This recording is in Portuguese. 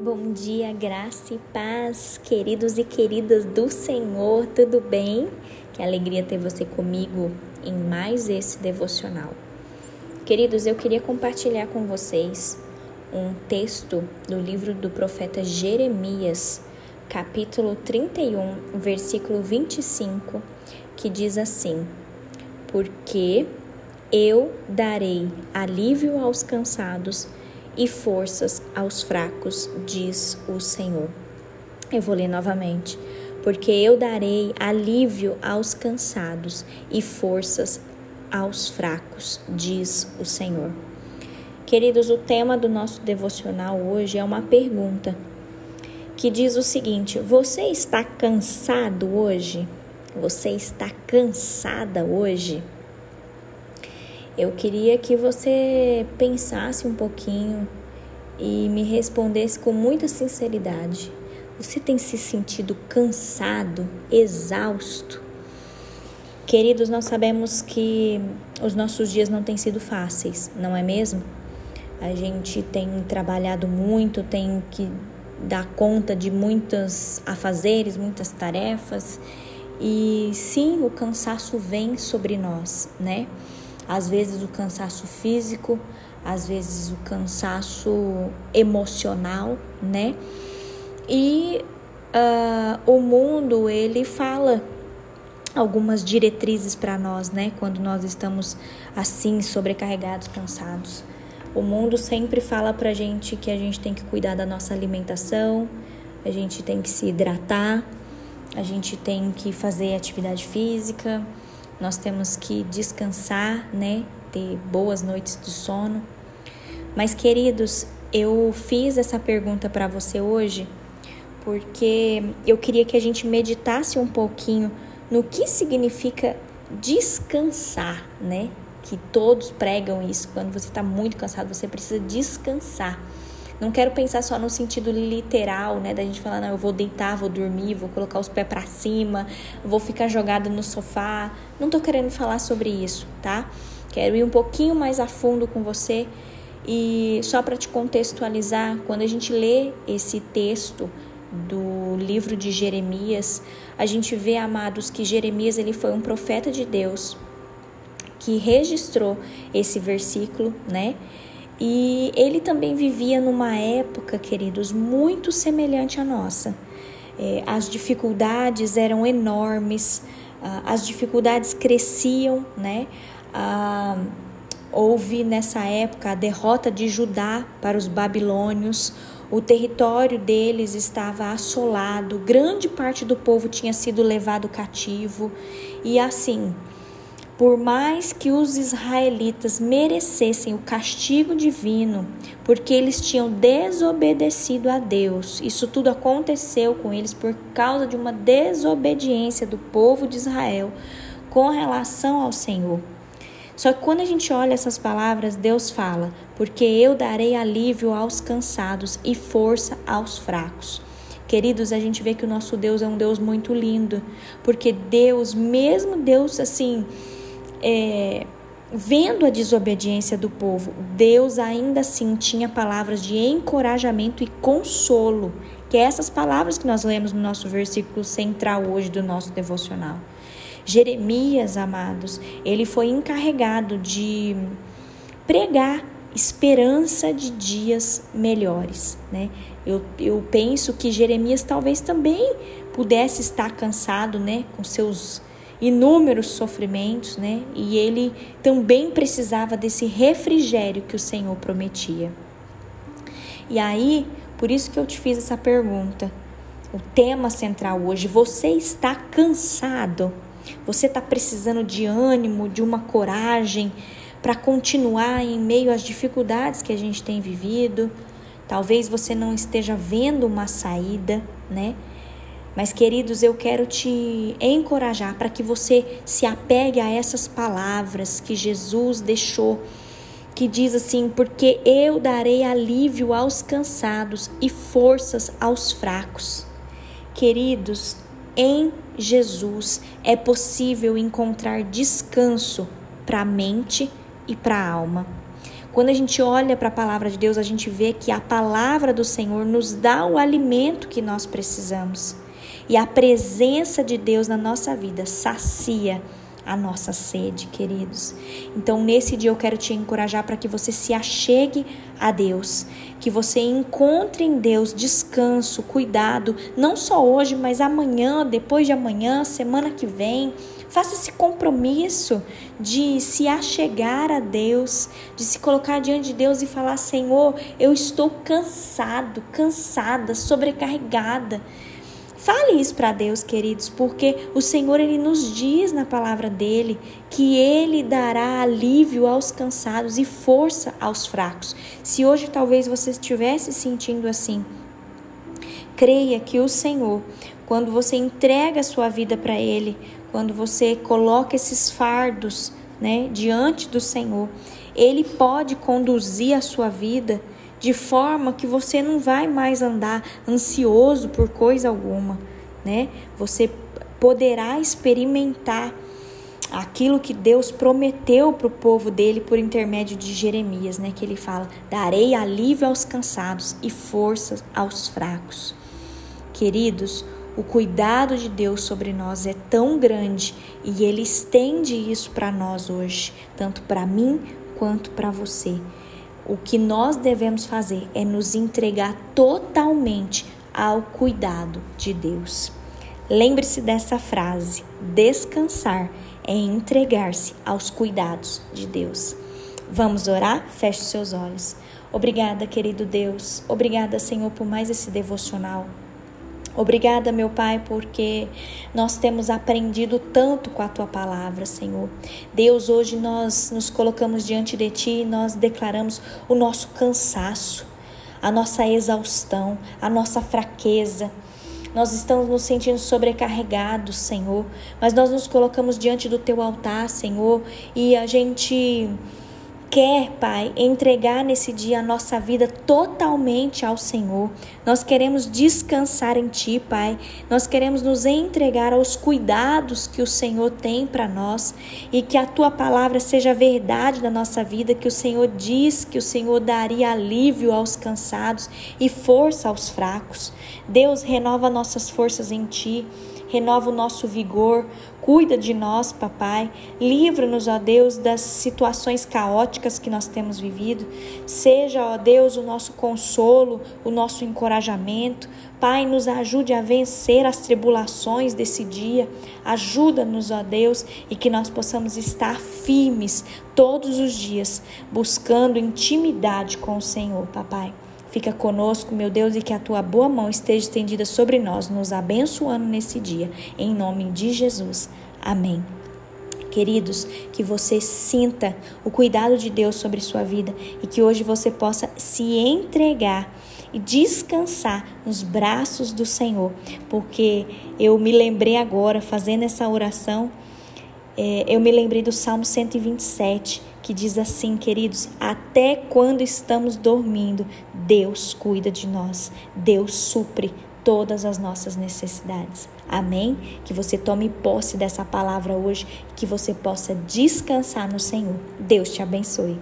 Bom dia, graça e paz, queridos e queridas do Senhor, tudo bem? Que alegria ter você comigo em mais esse devocional. Queridos, eu queria compartilhar com vocês um texto do livro do profeta Jeremias, capítulo 31, versículo 25, que diz assim: Porque eu darei alívio aos cansados e forças aos fracos, diz o Senhor. Eu vou ler novamente. Porque eu darei alívio aos cansados e forças aos fracos, diz o Senhor. Queridos, o tema do nosso devocional hoje é uma pergunta que diz o seguinte: Você está cansado hoje? Você está cansada hoje? Eu queria que você pensasse um pouquinho e me respondesse com muita sinceridade. Você tem se sentido cansado, exausto? Queridos, nós sabemos que os nossos dias não têm sido fáceis, não é mesmo? A gente tem trabalhado muito, tem que dar conta de muitos afazeres, muitas tarefas. E sim, o cansaço vem sobre nós, né? Às vezes o cansaço físico, às vezes o cansaço emocional, né? E uh, o mundo ele fala algumas diretrizes para nós, né? Quando nós estamos assim sobrecarregados, cansados. O mundo sempre fala pra gente que a gente tem que cuidar da nossa alimentação, a gente tem que se hidratar, a gente tem que fazer atividade física, nós temos que descansar, né? Ter boas noites de sono. Mas, queridos, eu fiz essa pergunta para você hoje porque eu queria que a gente meditasse um pouquinho no que significa descansar, né? Que todos pregam isso. Quando você está muito cansado, você precisa descansar. Não quero pensar só no sentido literal, né? Da gente falar, não, eu vou deitar, vou dormir, vou colocar os pés para cima, vou ficar jogada no sofá. Não tô querendo falar sobre isso, tá? Quero ir um pouquinho mais a fundo com você e só para te contextualizar, quando a gente lê esse texto do livro de Jeremias, a gente vê, amados, que Jeremias ele foi um profeta de Deus que registrou esse versículo, né? E ele também vivia numa época, queridos, muito semelhante à nossa. É, as dificuldades eram enormes, as dificuldades cresciam, né? Houve nessa época a derrota de Judá para os babilônios, o território deles estava assolado, grande parte do povo tinha sido levado cativo, e assim, por mais que os israelitas merecessem o castigo divino, porque eles tinham desobedecido a Deus, isso tudo aconteceu com eles por causa de uma desobediência do povo de Israel com relação ao Senhor. Só que quando a gente olha essas palavras, Deus fala: Porque eu darei alívio aos cansados e força aos fracos. Queridos, a gente vê que o nosso Deus é um Deus muito lindo, porque Deus, mesmo Deus assim, é, vendo a desobediência do povo, Deus ainda assim tinha palavras de encorajamento e consolo, que é essas palavras que nós lemos no nosso versículo central hoje do nosso devocional. Jeremias, amados, ele foi encarregado de pregar esperança de dias melhores, né? Eu, eu penso que Jeremias talvez também pudesse estar cansado, né, com seus inúmeros sofrimentos, né? E ele também precisava desse refrigério que o Senhor prometia. E aí, por isso que eu te fiz essa pergunta. O tema central hoje, você está cansado? Você está precisando de ânimo, de uma coragem para continuar em meio às dificuldades que a gente tem vivido? Talvez você não esteja vendo uma saída, né? Mas, queridos, eu quero te encorajar para que você se apegue a essas palavras que Jesus deixou, que diz assim: Porque eu darei alívio aos cansados e forças aos fracos. Queridos, em Jesus é possível encontrar descanso para a mente e para a alma. Quando a gente olha para a palavra de Deus, a gente vê que a palavra do Senhor nos dá o alimento que nós precisamos. E a presença de Deus na nossa vida sacia a nossa sede, queridos. Então, nesse dia eu quero te encorajar para que você se achegue a Deus, que você encontre em Deus descanso, cuidado, não só hoje, mas amanhã, depois de amanhã, semana que vem. Faça esse compromisso de se achegar a Deus, de se colocar diante de Deus e falar: Senhor, eu estou cansado, cansada, sobrecarregada. Fale isso para Deus, queridos, porque o Senhor ele nos diz na palavra dele que ele dará alívio aos cansados e força aos fracos. Se hoje talvez você estivesse sentindo assim, creia que o Senhor, quando você entrega a sua vida para ele, quando você coloca esses fardos, né, diante do Senhor, ele pode conduzir a sua vida de forma que você não vai mais andar ansioso por coisa alguma, né? Você poderá experimentar aquilo que Deus prometeu para o povo dele por intermédio de Jeremias, né? Que ele fala: darei alívio aos cansados e forças aos fracos. Queridos, o cuidado de Deus sobre nós é tão grande e ele estende isso para nós hoje, tanto para mim quanto para você. O que nós devemos fazer é nos entregar totalmente ao cuidado de Deus. Lembre-se dessa frase: descansar é entregar-se aos cuidados de Deus. Vamos orar? Feche seus olhos. Obrigada, querido Deus. Obrigada, Senhor, por mais esse devocional. Obrigada, meu Pai, porque nós temos aprendido tanto com a tua palavra, Senhor. Deus, hoje nós nos colocamos diante de ti e nós declaramos o nosso cansaço, a nossa exaustão, a nossa fraqueza. Nós estamos nos sentindo sobrecarregados, Senhor, mas nós nos colocamos diante do teu altar, Senhor, e a gente quer, Pai, entregar nesse dia a nossa vida totalmente ao Senhor. Nós queremos descansar em Ti, Pai. Nós queremos nos entregar aos cuidados que o Senhor tem para nós e que a Tua palavra seja verdade na nossa vida, que o Senhor diz que o Senhor daria alívio aos cansados e força aos fracos. Deus, renova nossas forças em Ti renova o nosso vigor, cuida de nós, papai. Livra-nos, ó Deus, das situações caóticas que nós temos vivido. Seja, ó Deus, o nosso consolo, o nosso encorajamento. Pai, nos ajude a vencer as tribulações desse dia. Ajuda-nos, ó Deus, e que nós possamos estar firmes todos os dias, buscando intimidade com o Senhor, papai. Fica conosco, meu Deus, e que a tua boa mão esteja estendida sobre nós, nos abençoando nesse dia. Em nome de Jesus. Amém. Queridos, que você sinta o cuidado de Deus sobre sua vida e que hoje você possa se entregar e descansar nos braços do Senhor, porque eu me lembrei agora, fazendo essa oração, é, eu me lembrei do Salmo 127, que diz assim, queridos: até quando estamos dormindo, Deus cuida de nós, Deus supre todas as nossas necessidades. Amém? Que você tome posse dessa palavra hoje, que você possa descansar no Senhor. Deus te abençoe.